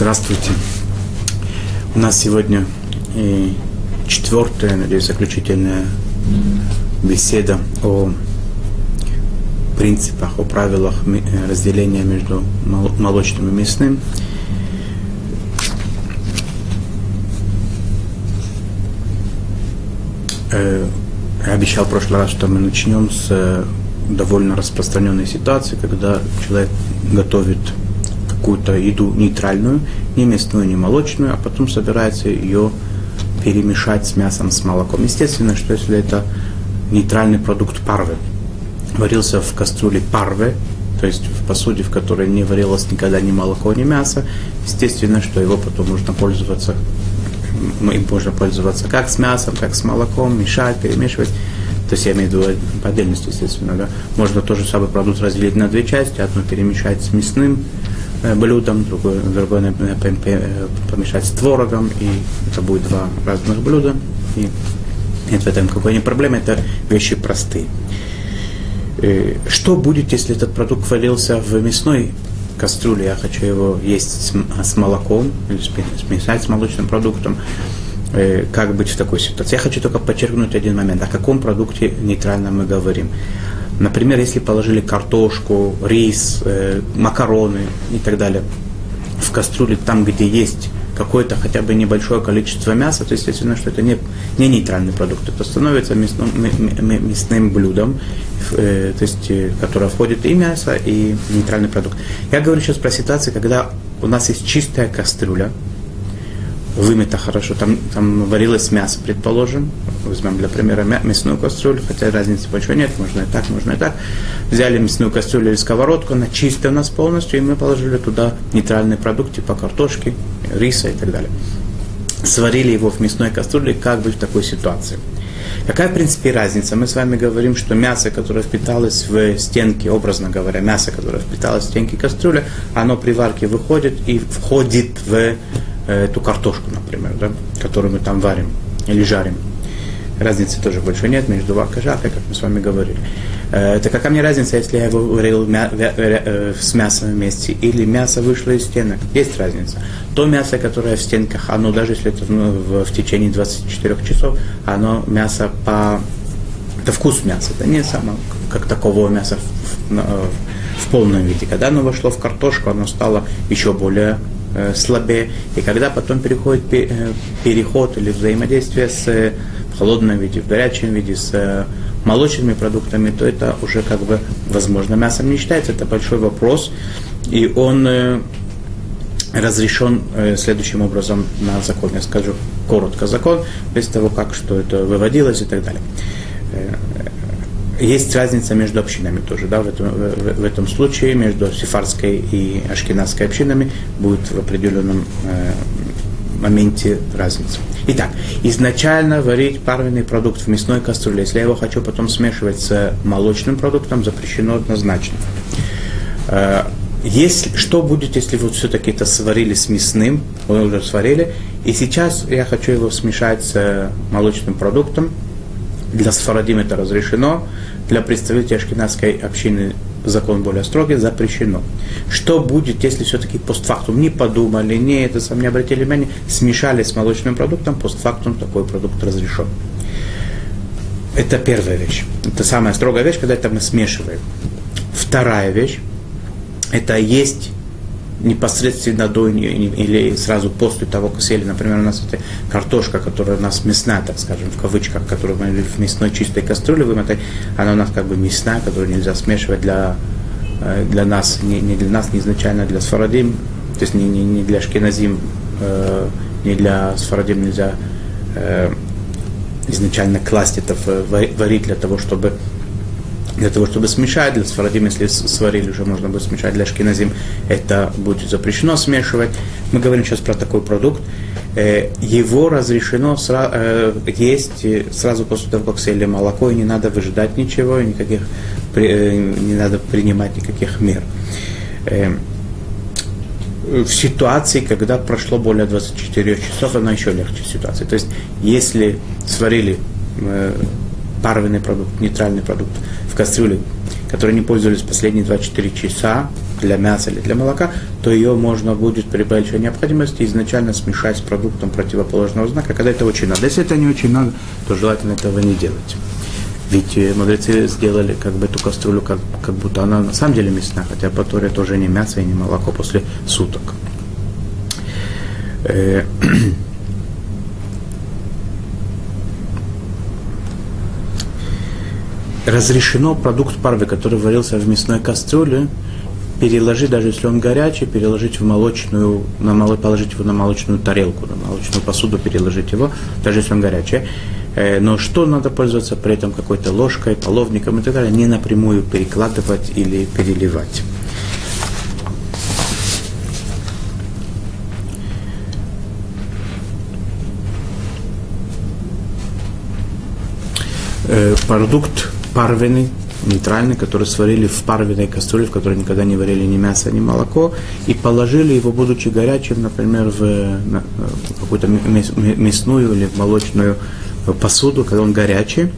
Здравствуйте. У нас сегодня и четвертая, надеюсь, заключительная беседа о принципах, о правилах разделения между молочным и мясным. Э, я обещал в прошлый раз, что мы начнем с э, довольно распространенной ситуации, когда человек готовит какую-то еду нейтральную, не мясную, не молочную, а потом собирается ее перемешать с мясом, с молоком. Естественно, что если это нейтральный продукт парвы, варился в кастрюле парвы, то есть в посуде, в которой не варилось никогда ни молоко, ни мясо, естественно, что его потом можно пользоваться, им можно пользоваться как с мясом, как с молоком, мешать, перемешивать. То есть я имею в виду по отдельности, естественно, да. Можно тоже самый продукт разделить на две части, одну перемешать с мясным, блюдом, другое, другое помешать с творогом, и это будет два разных блюда. И нет в этом какой нибудь проблемы, это вещи простые. Э, что будет, если этот продукт варился в мясной кастрюле, я хочу его есть с, молоком, или смешать с молочным продуктом, э, как быть в такой ситуации. Я хочу только подчеркнуть один момент, о каком продукте нейтрально мы говорим. Например, если положили картошку, рис, э, макароны и так далее в кастрюле, там, где есть какое-то хотя бы небольшое количество мяса, то естественно, что это не, не нейтральный продукт, это становится мясным, мясным блюдом, э, то есть, э, которое входит и мясо, и нейтральный продукт. Я говорю сейчас про ситуацию, когда у нас есть чистая кастрюля, вымыто хорошо, там, там варилось мясо, предположим, возьмем для примера мясную кастрюлю, хотя разницы большой нет, можно и так, можно и так. Взяли мясную кастрюлю или сковородку, она чистая у нас полностью, и мы положили туда нейтральный продукт, типа картошки, риса и так далее. Сварили его в мясной кастрюле, как бы в такой ситуации. Какая, в принципе, разница? Мы с вами говорим, что мясо, которое впиталось в стенки, образно говоря, мясо, которое впиталось в стенки кастрюли, оно при варке выходит и входит в эту картошку, например, да, которую мы там варим или жарим. Разницы тоже большой нет между варкой и жаркой, как мы с вами говорили. Э, это какая мне разница, если я его варил э, с мясом вместе, или мясо вышло из стенок? Есть разница. То мясо, которое в стенках, оно даже если это ну, в, в течение 24 часов, оно мясо по... Это вкус мяса, это не само как такового мяса в, в, в полном виде. Когда оно вошло в картошку, оно стало еще более э, слабее. И когда потом переходит э, переход или взаимодействие с э, в холодном виде, в горячем виде, с э, молочными продуктами, то это уже как бы возможно мясом не считается. Это большой вопрос. И он разрешен следующим образом на закон. Я скажу коротко закон, без того, как что это выводилось и так далее. Э, есть разница между общинами тоже, да, в этом, в, в этом случае между сефарской и ашкенадской общинами будет в определенном э, моменте разница. Итак, изначально варить парвенный продукт в мясной кастрюле, если я его хочу потом смешивать с молочным продуктом, запрещено однозначно. Э, если, что будет, если вот все-таки это сварили с мясным, вы уже сварили, и сейчас я хочу его смешать с молочным продуктом, для Сфарадим это разрешено, для представителей ашкенадской общины закон более строгий, запрещено. Что будет, если все-таки постфактум не подумали, не это сам не обратили внимания, смешали с молочным продуктом, постфактум такой продукт разрешен. Это первая вещь. Это самая строгая вещь, когда это мы смешиваем. Вторая вещь, это есть непосредственно до или сразу после того, как съели, например, у нас это картошка, которая у нас мясная, так скажем, в кавычках, которую мы в мясной чистой кастрюле вымотали, она у нас как бы мясная, которую нельзя смешивать для, э, для нас, не, не для нас, не изначально для сфарадим, то есть не, не, не для шкиназим, э, не для сфарадим нельзя э, изначально класть это в, варить для того, чтобы для того, чтобы смешать, для сфарадим, если сварили, уже можно будет смешать, для шкиназим это будет запрещено смешивать. Мы говорим сейчас про такой продукт. Э, его разрешено э, есть сразу после того, как съели молоко, и не надо выжидать ничего, никаких, э, не надо принимать никаких мер. В ситуации, когда прошло более 24 часов, она еще легче ситуация. То есть, если сварили парвенный продукт, нейтральный продукт в кастрюле, который не пользовались последние 24 часа, для мяса или для молока, то ее можно будет при большой необходимости изначально смешать с продуктом противоположного знака, когда это очень надо. Если это не очень надо, то желательно этого не делать. Ведь э, мудрецы сделали как бы эту кастрюлю, как, как будто она на самом деле мясная, хотя по Торе тоже не мясо и не молоко после суток. разрешено продукт парвы, который варился в мясной кастрюле, переложить, даже если он горячий, переложить в молочную, на мало, положить его на молочную тарелку, на молочную посуду переложить его, даже если он горячий. Э, но что надо пользоваться при этом какой-то ложкой, половником и так далее, не напрямую перекладывать или переливать. Э, продукт парвенный, нейтральный, который сварили в парвенной кастрюле, в которой никогда не варили ни мясо, ни молоко, и положили его, будучи горячим, например, в, в какую-то мясную или молочную посуду, когда он горячий,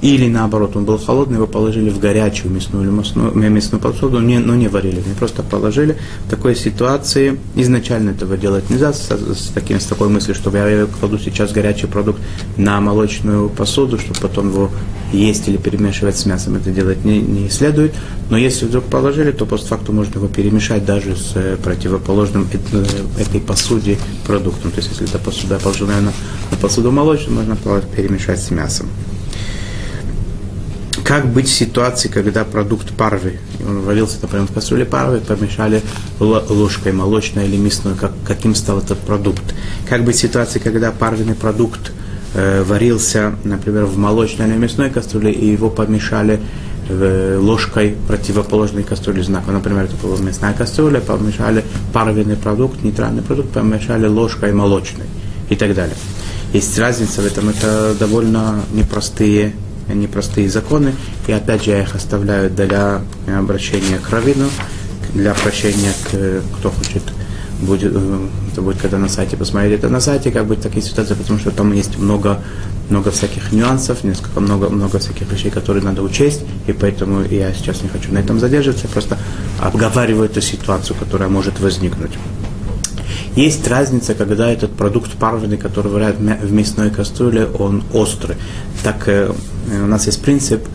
или наоборот, он был холодный, его положили в горячую мясную или мясную, мясную посуду, не, но не варили, не просто положили. В такой ситуации изначально этого делать нельзя, с, с, таким, с такой мыслью, что я кладу сейчас горячий продукт на молочную посуду, чтобы потом его есть или перемешивать с мясом, это делать не, не следует. Но если вдруг положили, то постфакту можно его перемешать даже с э, противоположным э, этой посуде продуктом. То есть если эта посуда положена на, на посуду молочную, можно перемешать с мясом. Как быть в ситуации, когда продукт парвы, он варился, например, в кастрюле парвы, помешали ложкой молочной или мясной, как, каким стал этот продукт? Как быть в ситуации, когда парвенный продукт э, варился, например, в молочной или мясной кастрюле, и его помешали э, ложкой противоположной кастрюли знака. Например, это была мясная кастрюля, помешали парвенный продукт, нейтральный продукт, помешали ложкой молочной и так далее. Есть разница в этом, это довольно непростые непростые законы, и опять же я их оставляю для обращения к раввину, для обращения к, кто хочет, будет, э, это будет когда на сайте посмотреть это на сайте, как быть такие ситуации, потому что там есть много, много всяких нюансов, несколько много, много всяких вещей, которые надо учесть, и поэтому я сейчас не хочу на этом задерживаться, просто обговариваю эту ситуацию, которая может возникнуть. Есть разница, когда этот продукт парвенный, который варят в мясной кастрюле, он острый. Так э, у нас есть принцип,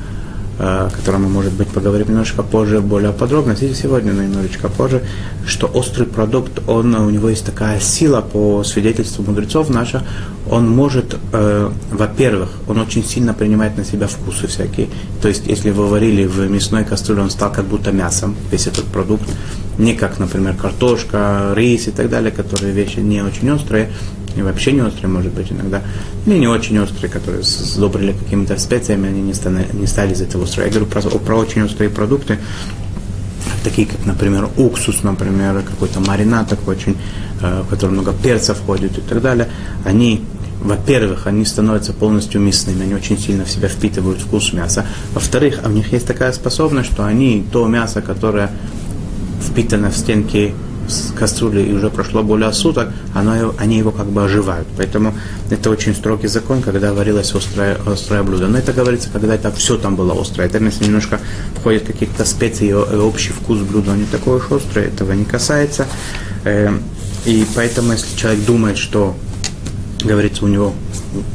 э, о котором мы, может быть, поговорим немножко позже, более подробно, сегодня, но немножечко позже, что острый продукт, он, у него есть такая сила, по свидетельству мудрецов наша, он может, э, во-первых, он очень сильно принимает на себя вкусы всякие. То есть, если вы варили в мясной кастрюле, он стал как будто мясом, весь этот продукт не как, например, картошка, рис и так далее, которые вещи не очень острые, и вообще не острые, может быть, иногда, не не очень острые, которые сдобрили какими-то специями, они не стали, не стали из этого острые. Я говорю про, про очень острые продукты, такие как, например, уксус, например, какой-то маринад такой очень, э, в который много перца входит и так далее, они во-первых, они становятся полностью мясными, они очень сильно в себя впитывают вкус мяса. Во-вторых, у них есть такая способность, что они то мясо, которое впитано в стенки кастрюли и уже прошло более суток, оно, они его как бы оживают. Поэтому это очень строгий закон, когда варилось острое, острое блюдо. Но это говорится, когда это все там было острое. Это если немножко входят какие-то специи и общий вкус блюда, не такой уж острый, этого не касается. Эм, и поэтому, если человек думает, что говорится у него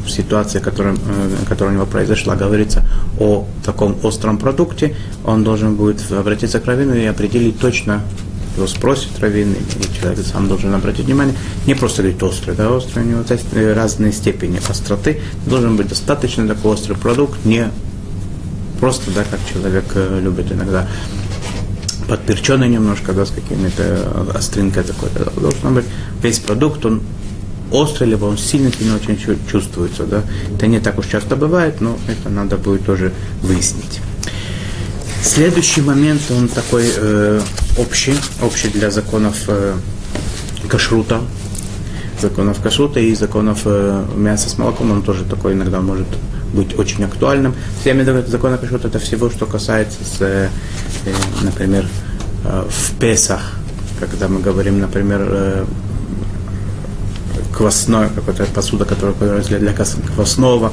в ситуации, которая, э, которая у него произошла, говорится о таком остром продукте, он должен будет обратиться к раввину и определить точно, его спросит раввин, и человек сам должен обратить внимание, не просто говорить острый, да, острый, у него э, разные степени остроты, должен быть достаточно такой острый продукт, не просто, да, как человек э, любит иногда подперченный немножко, да, с какими-то остринкой такой, да, должен быть весь продукт, он острый, либо он сильно-сильно очень чувствуется. Да? Это не так уж часто бывает, но это надо будет тоже выяснить. Следующий момент, он такой э, общий, общий для законов э, кашрута, законов кашрута и законов э, мяса с молоком, он тоже такой иногда может быть очень актуальным. Все законы кашрута это всего, что касается, с, э, э, например, э, в Песах, когда мы говорим, например, э, квасное, какая-то посуда, которая для, для квасного,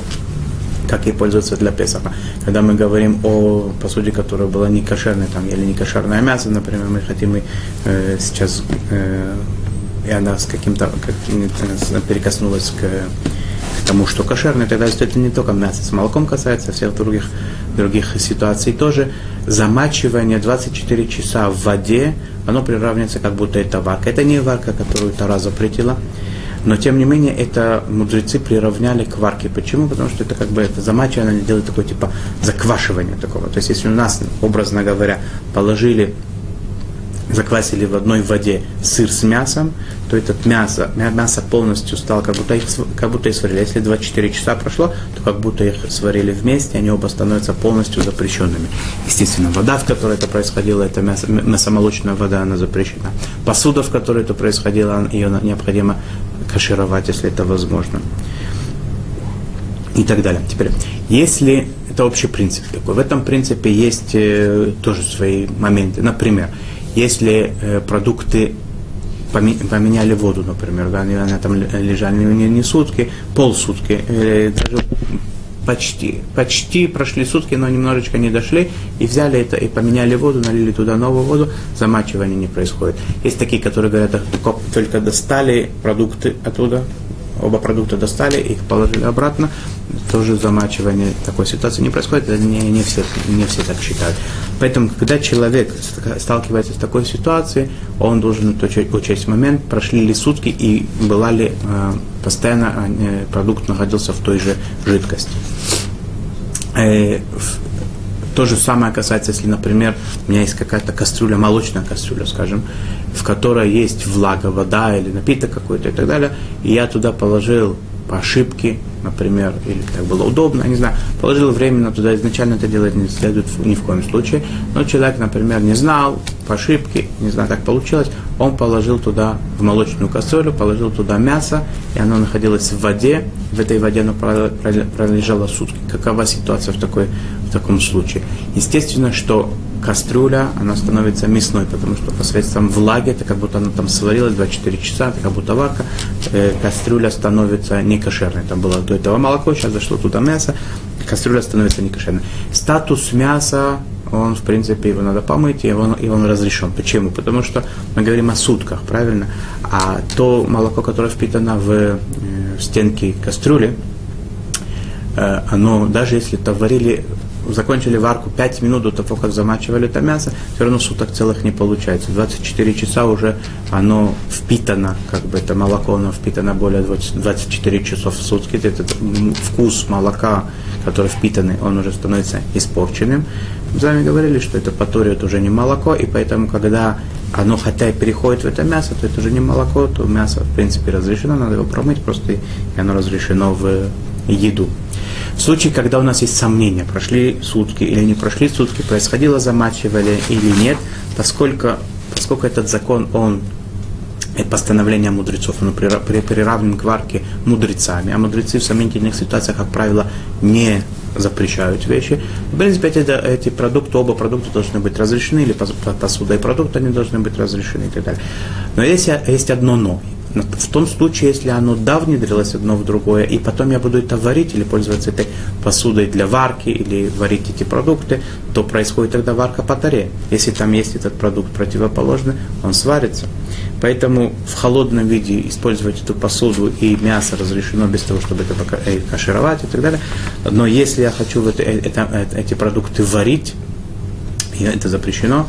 как ей пользоваться для Песаха. Когда мы говорим о посуде, которая была не кошерной, там, или не кошерное мясо, например, мы хотим э, сейчас, э, и она с каким-то, как, перекоснулась к, к тому, что кошерное, тогда это не только мясо с молоком касается, а всех других, других ситуаций тоже. Замачивание 24 часа в воде, оно приравнивается, как будто это варка. Это не варка, которую Тара запретила, но, тем не менее, это мудрецы приравняли к варке. Почему? Потому что это как бы это замачивание, они делают такое типа заквашивание такого. То есть, если у нас, образно говоря, положили заквасили в одной воде сыр с мясом, то этот мясо, мясо полностью стало, как будто их, как будто их сварили. Если 24 часа прошло, то как будто их сварили вместе, они оба становятся полностью запрещенными. Естественно, вода, в которой это происходило, это мясо, мясомолочная вода, она запрещена. Посуда, в которой это происходило, ее необходимо кашировать, если это возможно. И так далее. Теперь, если это общий принцип такой, в этом принципе есть э, тоже свои моменты. Например, если э, продукты поменяли воду, например, да, они, там лежали не, не сутки, полсутки, или даже почти, почти прошли сутки, но немножечко не дошли, и взяли это, и поменяли воду, налили туда новую воду, замачивание не происходит. Есть такие, которые говорят, только достали продукты оттуда, оба продукта достали, их положили обратно, тоже замачивание такой ситуации не происходит, не, не, все, не все так считают. Поэтому, когда человек сталкивается с такой ситуацией, он должен учесть момент, прошли ли сутки и была ли э, постоянно э, продукт находился в той же жидкости. Э, то же самое касается, если, например, у меня есть какая-то кастрюля, молочная кастрюля, скажем, в которой есть влага, вода или напиток какой-то и так далее, и я туда положил по ошибке, например, или так было удобно, я не знаю, положил временно туда, изначально это делать не следует ни в коем случае, но человек, например, не знал, по ошибке, не знаю, как получилось, он положил туда в молочную кастрюлю, положил туда мясо, и оно находилось в воде, в этой воде оно пролежало сутки. Какова ситуация в, такой, в таком случае? Естественно, что кастрюля, она становится мясной, потому что посредством влаги, это как будто она там сварилась 24 часа, это как будто варка, э, кастрюля становится не кошерной. Там было до этого молоко, сейчас зашло туда мясо, кастрюля становится не кошерной. Статус мяса, он, в принципе, его надо помыть, и он, и он разрешен. Почему? Потому что мы говорим о сутках, правильно? А то молоко, которое впитано в, э, в стенки кастрюли, э, оно, даже если это варили закончили варку 5 минут до того, как замачивали это мясо, все равно суток целых не получается. 24 часа уже оно впитано, как бы это молоко, оно впитано более 20, 24 часов в сутки. Этот вкус молока, который впитанный, он уже становится испорченным. Мы с вами говорили, что это это уже не молоко, и поэтому, когда оно хотя и переходит в это мясо, то это уже не молоко, то мясо, в принципе, разрешено, надо его промыть просто, и оно разрешено в еду. В случае, когда у нас есть сомнения, прошли сутки или не прошли сутки, происходило замачивание или нет, поскольку, поскольку этот закон, он постановление мудрецов, оно приравнен к варке мудрецами, а мудрецы в сомнительных ситуациях, как правило, не запрещают вещи. В принципе, эти, эти продукты, оба продукта должны быть разрешены, или посуда и продукты они должны быть разрешены и так далее. Но есть, есть одно но в том случае, если оно да внедрилось одно в другое, и потом я буду это варить или пользоваться этой посудой для варки или варить эти продукты, то происходит тогда варка по таре. Если там есть этот продукт противоположный, он сварится. Поэтому в холодном виде использовать эту посуду и мясо разрешено без того, чтобы это э, кашировать и так далее. Но если я хочу это, э, это, э, эти продукты варить, это запрещено,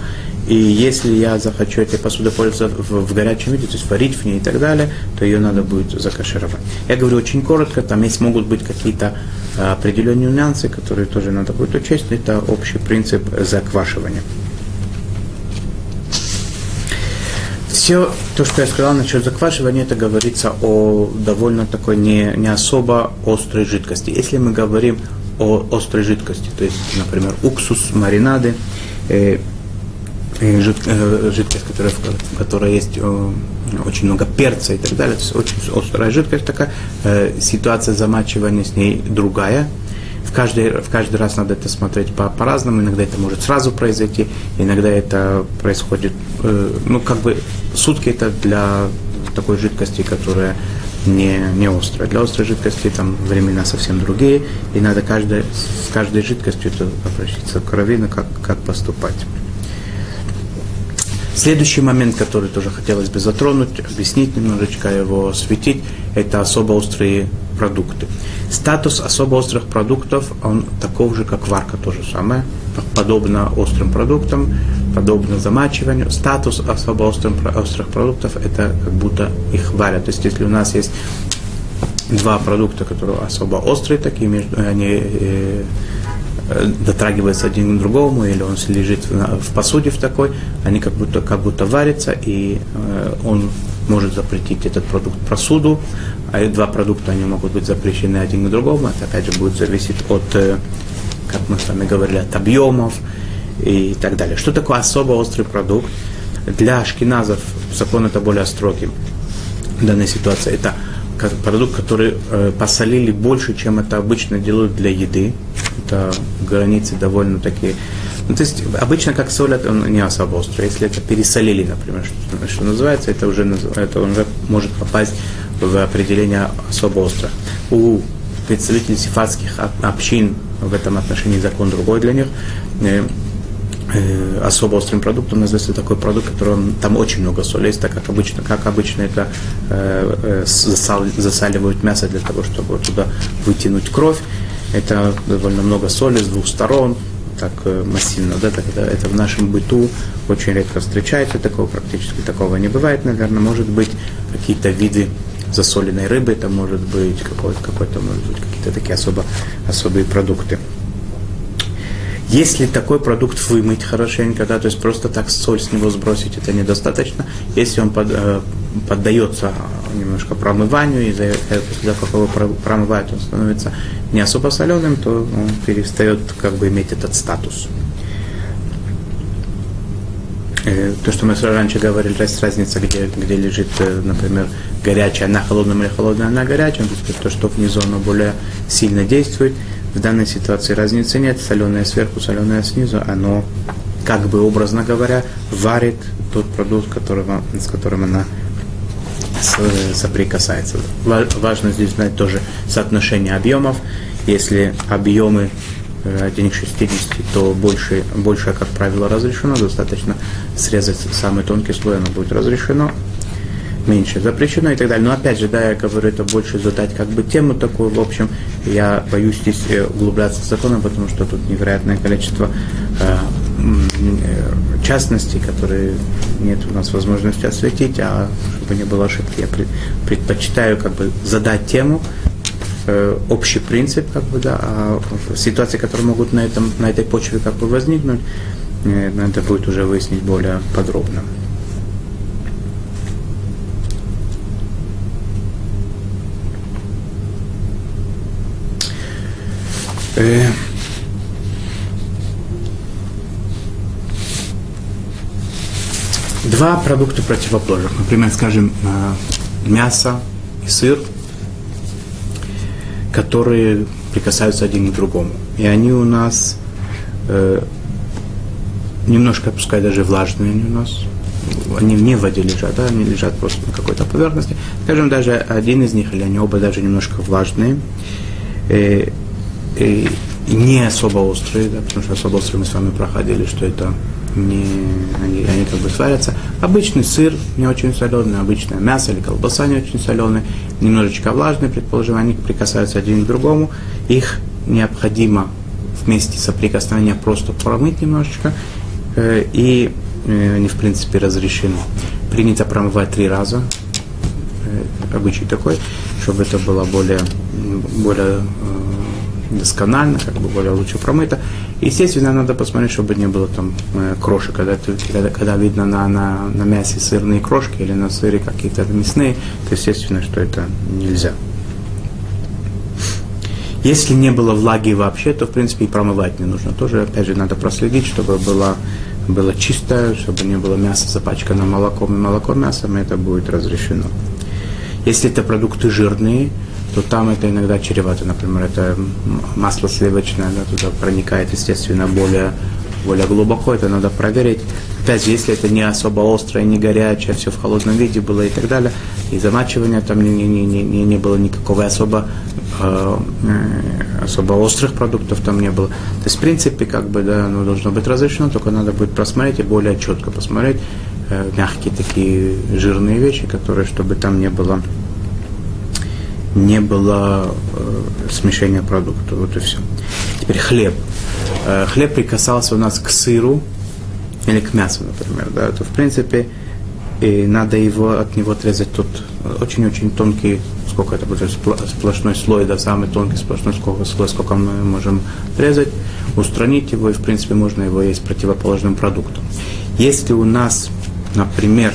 и если я захочу этой посудой пользоваться в, в горячем виде, то есть варить в ней и так далее, то ее надо будет закашировать. Я говорю очень коротко, там есть могут быть какие-то а, определенные нюансы, которые тоже надо будет учесть. Это общий принцип заквашивания. Все то, что я сказал насчет заквашивания, это говорится о довольно такой не, не особо острой жидкости. Если мы говорим о острой жидкости, то есть, например, уксус, маринады, э, жид, жидкость, которая, в которой есть э, очень много перца и так далее, очень острая жидкость такая, э, ситуация замачивания с ней другая. В каждый, в каждый раз надо это смотреть по, по-разному, иногда это может сразу произойти, иногда это происходит, ну как бы сутки это для такой жидкости, которая не, не острая. Для острой жидкости там времена совсем другие, и надо каждой, с каждой жидкостью обращаться к раввину, как, как поступать. Следующий момент, который тоже хотелось бы затронуть, объяснить немножечко его, осветить, это особо острые продукты. Статус особо острых продуктов, он таков же, как варка, то же самое, подобно острым продуктам, подобно замачиванию. Статус особо острым, острых продуктов, это как будто их варят. То есть, если у нас есть два продукта, которые особо острые, такие, между, они э, дотрагивается один к другому, или он лежит в посуде в такой, они как будто, как будто варятся, и э, он может запретить этот продукт посуду, а два продукта они могут быть запрещены один к другому, это опять же будет зависеть от, э, как мы с вами говорили, от объемов и так далее. Что такое особо острый продукт? Для шкиназов закон это более строгий в данной ситуации. Это продукт, который э, посолили больше, чем это обычно делают для еды это границы довольно такие. Ну, то есть обычно как солят, он не особо острый. Если это пересолили, например, что, что называется, это уже, это уже может попасть в определение особо остро. У представителей сифатских общин в этом отношении закон другой для них. Э, особо острым продуктом называется такой продукт, которым там очень много соли есть, так как обычно, как обычно это э, э засал, засаливают мясо для того, чтобы туда вытянуть кровь. Это довольно много соли с двух сторон, так э, массивно, да, так это, это в нашем быту очень редко встречается, такого практически такого не бывает, наверное, может быть какие-то виды засоленной рыбы, это может быть какой-то, какой-то может быть какие-то такие особо, особые продукты. Если такой продукт вымыть хорошенько, да, то есть просто так соль с него сбросить, это недостаточно. Если он под, э, поддается немножко промыванию, и за, после того, как его промывают, он становится не особо соленым, то он перестает как бы иметь этот статус. То, что мы раньше говорили, есть разница, где, где лежит, э, например, горячая на холодном или холодная на горячем, то, есть то, что внизу оно более сильно действует. В данной ситуации разницы нет, соленое сверху, соленое снизу, оно, как бы образно говоря, варит тот продукт, которого, с которым она соприкасается. Важно здесь знать тоже соотношение объемов. Если объемы 1 к 60, то больше, больше, как правило, разрешено. Достаточно срезать самый тонкий слой, оно будет разрешено меньше запрещено и так далее. Но опять же, да, я говорю, это больше задать как бы тему такую, в общем, я боюсь здесь э, углубляться в законы, потому что тут невероятное количество э, э, частностей, которые нет у нас возможности осветить, а чтобы не было ошибки, я предпочитаю как бы задать тему, э, общий принцип, как бы, да, а ситуации, которые могут на, этом, на этой почве как бы возникнуть, надо будет уже выяснить более подробно. Э, два продукта противоположных. Например, скажем, э, мясо и сыр, которые прикасаются один к другому. И они у нас э, немножко, пускай даже влажные они у нас, они не в воде лежат, да, они лежат просто на какой-то поверхности. Скажем, даже один из них, или они оба даже немножко влажные. Э, и не особо острые, да, потому что особо острые мы с вами проходили, что это не, они, они как бы сварятся. Обычный сыр не очень соленый, обычное мясо или колбаса не очень соленые, немножечко влажные, предположим, они прикасаются один к другому. Их необходимо вместе соприкосновения просто промыть немножечко, э, и э, они, в принципе, разрешены. Принято промывать три раза, э, обычай такой, чтобы это было более, более э, досконально, как бы более лучше промыто. Естественно, надо посмотреть, чтобы не было там э, крошек, когда, когда, когда видно на, на, на мясе сырные крошки или на сыре какие-то мясные, то естественно, что это нельзя. Если не было влаги вообще, то в принципе и промывать не нужно. Тоже, опять же, надо проследить, чтобы было, было чистое, чтобы не было мяса запачкано молоком и молоко мясом, это будет разрешено. Если это продукты жирные, то там это иногда чревато. Например, это масло сливочное, да, туда проникает, естественно, более, более глубоко, это надо проверить. Опять же, если это не особо острое, не горячее, все в холодном виде было и так далее, и замачивания там не, не, не, не, не было никакого особо, э, особо острых продуктов там не было. То есть, в принципе, как бы, да, оно должно быть разрешено, только надо будет просмотреть и более четко посмотреть э, мягкие такие жирные вещи, которые, чтобы там не было не было э, смешения продуктов. Вот и все. Теперь хлеб. Э, хлеб прикасался у нас к сыру или к мясу, например. Да, то в принципе и надо его от него отрезать тут очень-очень тонкий, сколько это будет, сплошной слой, да, самый тонкий сплошной слой, сколько мы можем отрезать, устранить его, и в принципе можно его есть противоположным продуктом. Если у нас, например,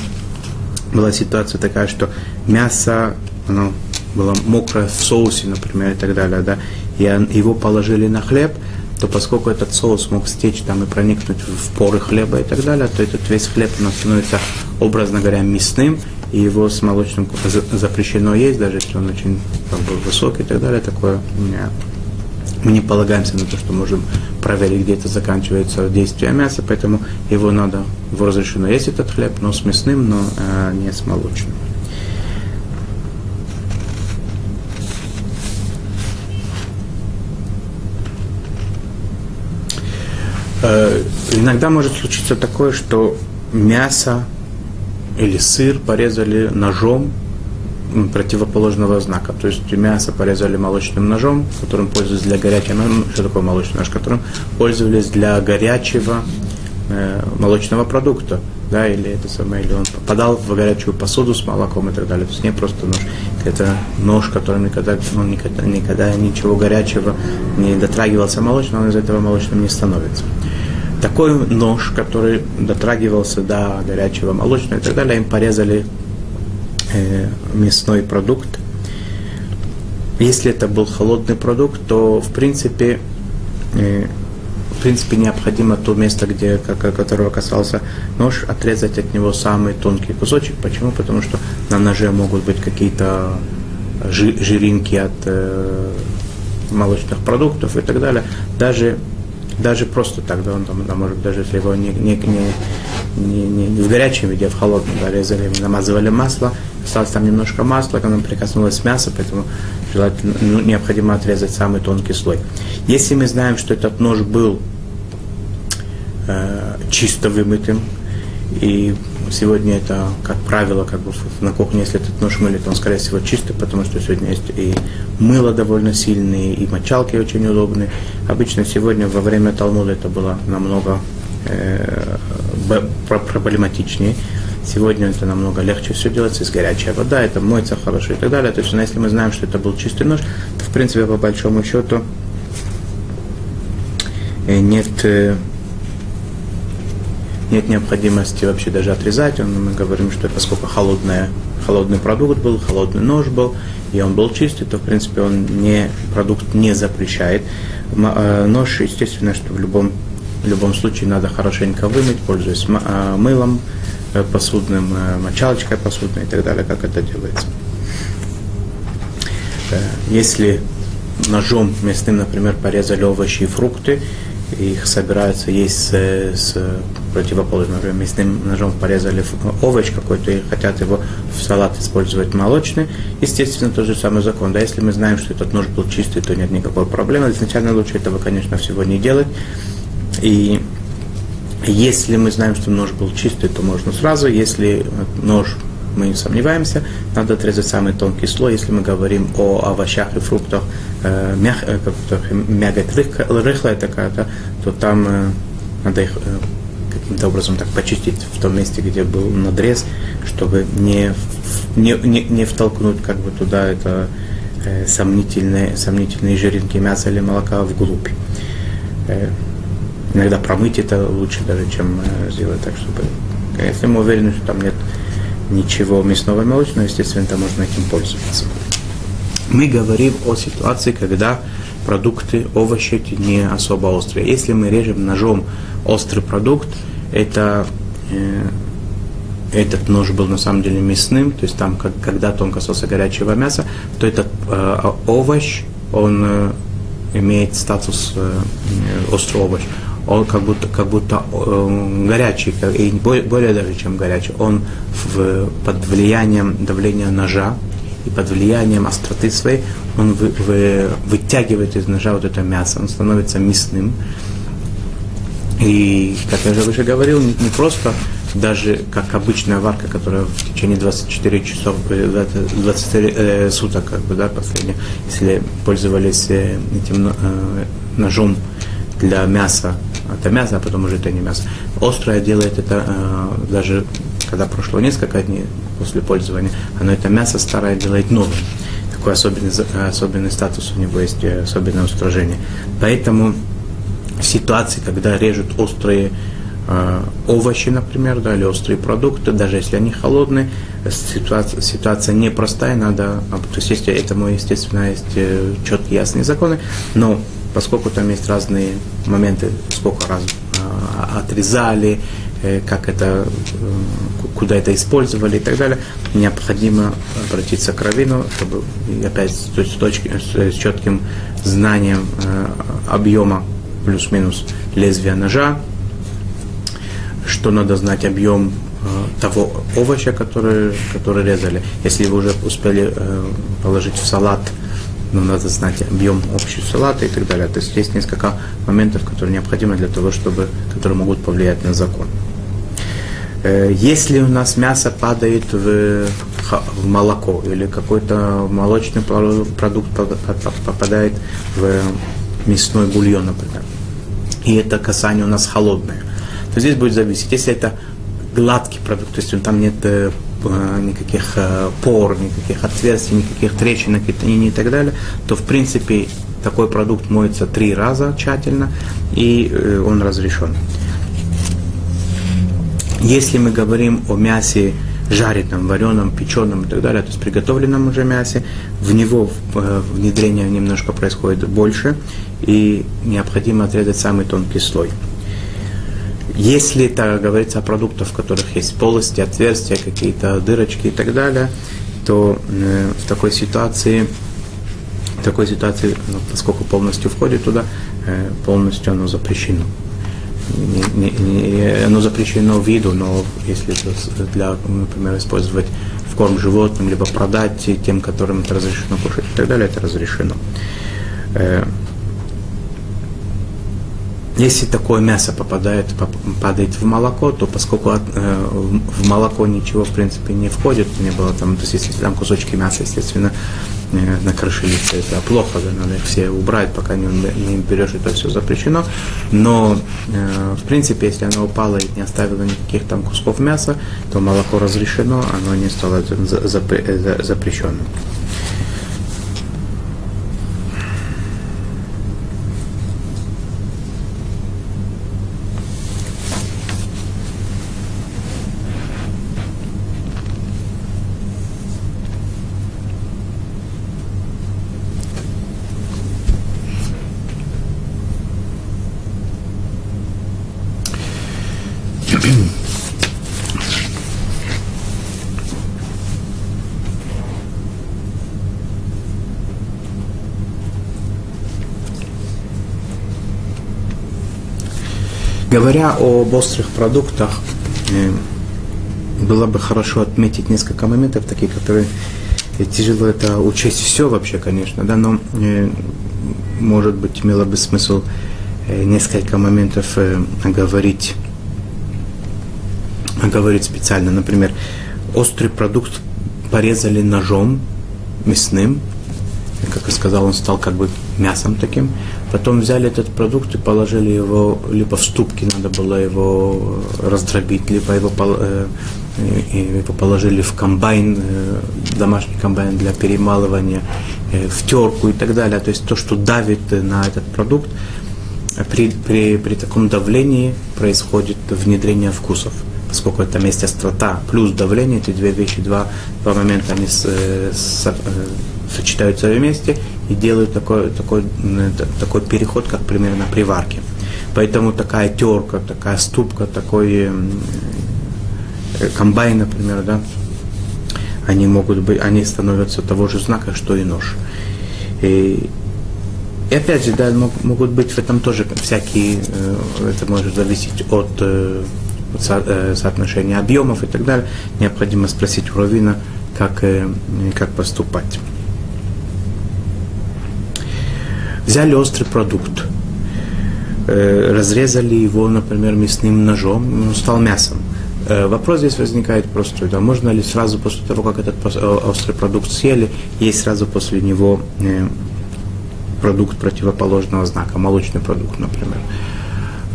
была ситуация такая, что мясо, оно было мокрое в соусе, например, и так далее, да, и его положили на хлеб, то поскольку этот соус мог стечь там и проникнуть в поры хлеба и так далее, то этот весь хлеб у нас становится, образно говоря, мясным, и его с молочным запрещено есть, даже если он очень как бы, высокий и так далее, такое мы не полагаемся на то, что можем проверить, где это заканчивается действие мяса, поэтому его надо, его разрешено есть этот хлеб, но с мясным, но э, не с молочным. Иногда может случиться такое, что мясо или сыр порезали ножом противоположного знака. То есть мясо порезали молочным ножом, которым пользовались для горячего. Ну, что такое молочный нож? Которым пользовались для горячего э, молочного продукта. Да, или это самое, или он попадал в горячую посуду с молоком и так далее. То есть не просто нож. Это нож, которым никогда, он никогда, никогда ничего горячего не дотрагивался молочного, он из этого молочным не становится такой нож, который дотрагивался до горячего молочного и так далее, им порезали э, мясной продукт. Если это был холодный продукт, то в принципе, э, в принципе необходимо то место, где, которого касался нож, отрезать от него самый тонкий кусочек. Почему? Потому что на ноже могут быть какие-то жиринки от э, молочных продуктов и так далее. Даже даже просто так, да, он там, да, может, даже если его не, не, не, не, не в горячем виде, а в холодном, да, резали, намазывали масло, осталось там немножко масла, оно прикоснулось мясо, поэтому желательно, ну, необходимо отрезать самый тонкий слой. Если мы знаем, что этот нож был э, чисто вымытым, и сегодня это, как правило, как бы на кухне, если этот нож мылит, он, скорее всего, чистый, потому что сегодня есть и мыло довольно сильные, и мочалки очень удобные. Обычно сегодня во время Талмуда это было намного э, проблематичнее. Сегодня это намного легче все делается, есть горячая вода, это моется хорошо и так далее. То есть, ну, если мы знаем, что это был чистый нож, то, в принципе, по большому счету, э, нет э, нет необходимости вообще даже отрезать. Он, мы говорим, что поскольку холодная, холодный продукт был, холодный нож был, и он был чистый, то, в принципе, он не, продукт не запрещает. Э, нож, естественно, что в любом, в любом случае надо хорошенько вымыть, пользуясь мылом посудным, мочалочкой посудной и так далее, как это делается. Если ножом мясным, например, порезали овощи и фрукты, их собираются есть с, с противоположным, например, мясным ножом порезали овощ какой-то и хотят его в салат использовать молочный, естественно, тот же самый закон. Да, если мы знаем, что этот нож был чистый, то нет никакой проблемы. Изначально лучше этого, конечно, всего не делать. И если мы знаем, что нож был чистый, то можно сразу. Если нож мы не сомневаемся, надо отрезать самый тонкий слой. Если мы говорим о овощах и фруктах, э, мяг, э, мягкая, рыхлая такая, да, то там э, надо их э, каким-то образом так почистить в том месте, где был надрез, чтобы не, не, не, не втолкнуть как бы туда это э, сомнительные, сомнительные жиринки мяса или молока вглубь. Э, иногда промыть это лучше даже, чем э, сделать так, чтобы... Если мы уверены, что там нет ничего мясного и молочного, естественно, там можно этим пользоваться. Мы говорим о ситуации, когда продукты, овощи эти не особо острые. Если мы режем ножом острый продукт, это э, этот нож был на самом деле мясным, то есть там, как, когда-то он касался горячего мяса, то этот э, овощ, он э, имеет статус э, острый овощ, он как будто, как будто э, горячий, и более, более даже чем горячий, он в, под влиянием давления ножа и под влиянием остроты своей, он вы, вы, вытягивает из ножа вот это мясо, он становится мясным. И, как я уже выше говорил, не, не просто даже как обычная варка, которая в течение 24 часов, 24 э, э, суток, как бы, да, последние, если пользовались э, этим э, ножом для мяса, это мясо, а потом уже это не мясо. Острое делает это э, даже когда прошло несколько дней после пользования, оно это мясо старое делает новым. Такой особенный, особенный статус у него есть, э, особенное устражение. Поэтому в ситуации, когда режут острые э, овощи, например, да, или острые продукты, даже если они холодные, ситуация, ситуация непростая, надо, то есть этому, естественно, есть э, четкие ясные законы, но поскольку там есть разные моменты, сколько раз э, отрезали, э, как это, э, куда это использовали и так далее, необходимо обратиться к раввину, чтобы опять с, точки, с, четким знанием э, объема плюс-минус лезвия ножа, что надо знать объем того овоща, который, который резали. Если вы уже успели положить в салат, ну, надо знать объем общего салата и так далее. То есть есть несколько моментов, которые необходимы для того, чтобы, которые могут повлиять на закон. Э, если у нас мясо падает в, в молоко или какой-то молочный продукт попадает в мясной бульон, например, и это касание у нас холодное, то здесь будет зависеть. Если это гладкий продукт, то есть там нет э, никаких э, пор, никаких отверстий, никаких трещин, и так далее, то в принципе такой продукт моется три раза тщательно, и э, он разрешен. Если мы говорим о мясе жареном, вареном, печеном и так далее, то есть приготовленном уже мясе, в него внедрение немножко происходит больше, и необходимо отрезать самый тонкий слой. Если это говорится о продуктах, в которых есть полости, отверстия, какие-то дырочки и так далее, то э, в такой ситуации, в такой ситуации, ну, поскольку полностью входит туда, э, полностью оно запрещено. Не, не, не, оно запрещено виду, но если это для, например, использовать в корм животным, либо продать тем, которым это разрешено кушать и так далее, это разрешено. Э, если такое мясо попадает, падает в молоко, то поскольку от, э, в молоко ничего в принципе не входит, не было там, то есть если там кусочки мяса, естественно, э, накрошились, это плохо, да, надо их все убрать, пока не, не берешь, это все запрещено. Но э, в принципе, если оно упало и не оставило никаких там кусков мяса, то молоко разрешено, оно не стало запрещенным. Говоря об острых продуктах, э, было бы хорошо отметить несколько моментов, такие, которые э, тяжело это учесть все вообще, конечно, да, но э, может быть имело бы смысл несколько моментов оговорить, оговорить специально. Например, острый продукт порезали ножом мясным, как я сказал, он стал как бы мясом таким. Потом взяли этот продукт и положили его, либо в ступки надо было его раздробить, либо его, э, его положили в комбайн, э, домашний комбайн для перемалывания, э, в терку и так далее. То есть то, что давит на этот продукт, при, при, при таком давлении происходит внедрение вкусов поскольку там есть острота плюс давление, эти две вещи, два, два момента, они с, с, сочетаются вместе и делают такой, такой, такой переход, как примерно при варке. Поэтому такая терка, такая ступка, такой э, комбайн, например, да, они могут быть, они становятся того же знака, что и нож. И И опять же, да, мог- могут быть в этом тоже всякие, э, это может зависеть э, от со- э, соотношения объемов и так далее. Необходимо спросить у Равина, как, э, как поступать. Взяли острый продукт, э, разрезали его, например, мясным ножом, стал мясом. Вопрос здесь возникает простой. Да, можно ли сразу после того, как этот острый продукт съели, есть сразу после него продукт противоположного знака, молочный продукт, например?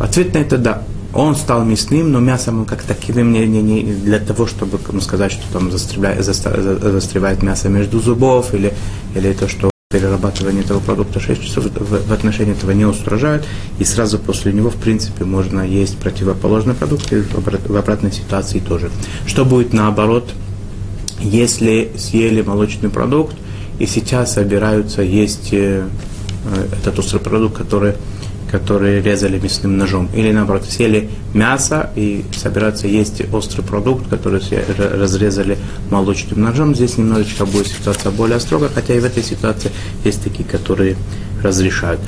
Ответ на это да. Он стал мясным, но мясом как таковым не, не, не для того, чтобы ну, сказать, что там застревает, застревает мясо между зубов или, или то, что перерабатывание этого продукта 6 часов в, в отношении этого не устражают, и сразу после него, в принципе, можно есть противоположный продукт, и в, обрат- в обратной ситуации тоже. Что будет наоборот, если съели молочный продукт, и сейчас собираются есть э, э, этот острый продукт, который, который резали мясным ножом. Или наоборот, съели мясо и собираются есть острый продукт, который разрезали молочным ножом. Здесь немножечко будет ситуация более строгая, хотя и в этой ситуации есть такие, которые разрешают.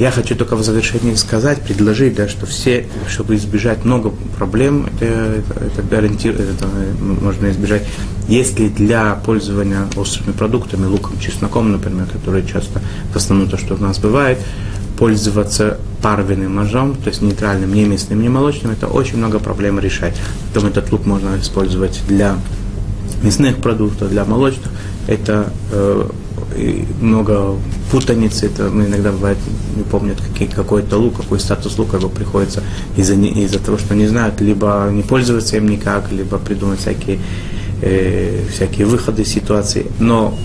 Я хочу только в завершении сказать, предложить, да, что все, чтобы избежать много проблем, это, это, это ориентир- это можно избежать, если для пользования острыми продуктами, луком, чесноком, например, которые часто, в основном то, что у нас бывает, пользоваться парвенным ножом, то есть нейтральным, не мясным, не молочным, это очень много проблем решает. Потом этот лук можно использовать для мясных продуктов, для молочных. Это э, много путаницы, это ну, иногда бывает, не помнят какие, какой-то лук, какой статус лука, его приходится из-за, из-за того, что не знают, либо не пользоваться им никак, либо придумать всякие, э, всякие выходы из ситуации. Но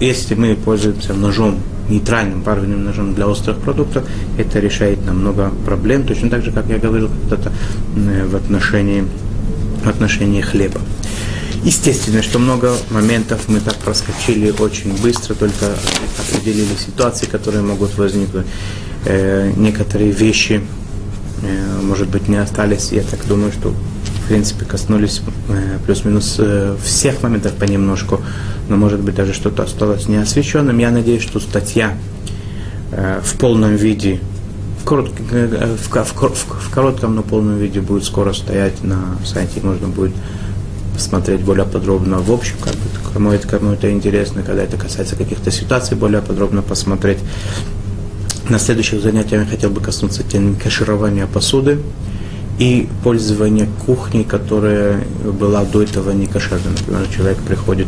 если мы пользуемся ножом, нейтральным парвенным ножом для острых продуктов, это решает нам много проблем, точно так же, как я говорил когда-то э, в отношении, в отношении хлеба. Естественно, что много моментов мы так проскочили очень быстро, только определили ситуации, которые могут возникнуть. Э, некоторые вещи, э, может быть, не остались. Я так думаю, что в принципе коснулись э, плюс-минус э, всех моментов понемножку, но может быть даже что-то осталось неосвещенным. Я надеюсь, что статья э, в полном виде в, корот- э, в в в- в коротком, но полном виде будет скоро стоять на сайте, можно будет посмотреть более подробно в общем, как бы, кому это, кому это интересно, когда это касается каких-то ситуаций, более подробно посмотреть. На следующих занятиях я хотел бы коснуться темы каширования посуды и пользования кухней, которая была до этого не кошерной. Например, человек приходит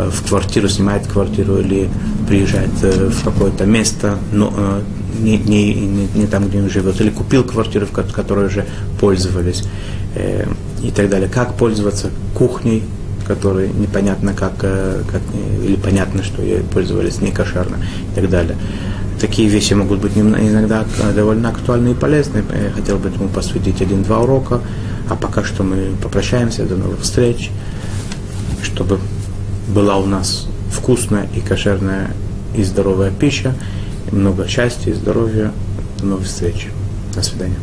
э, в квартиру, снимает квартиру или приезжает э, в какое-то место, но э, не, не, не, не там, где он живет, или купил квартиру, в ко- которой уже пользовались э, и так далее. Как пользоваться кухней, которой непонятно как, э, как э, или понятно, что ей пользовались не кошерно и так далее. Такие вещи могут быть иногда э, довольно актуальны и полезны. Я хотел бы этому посвятить один-два урока. А пока что мы попрощаемся. До новых встреч. Чтобы была у нас вкусная и кошерная и здоровая пища. Много счастья и здоровья. До новых встреч. До свидания.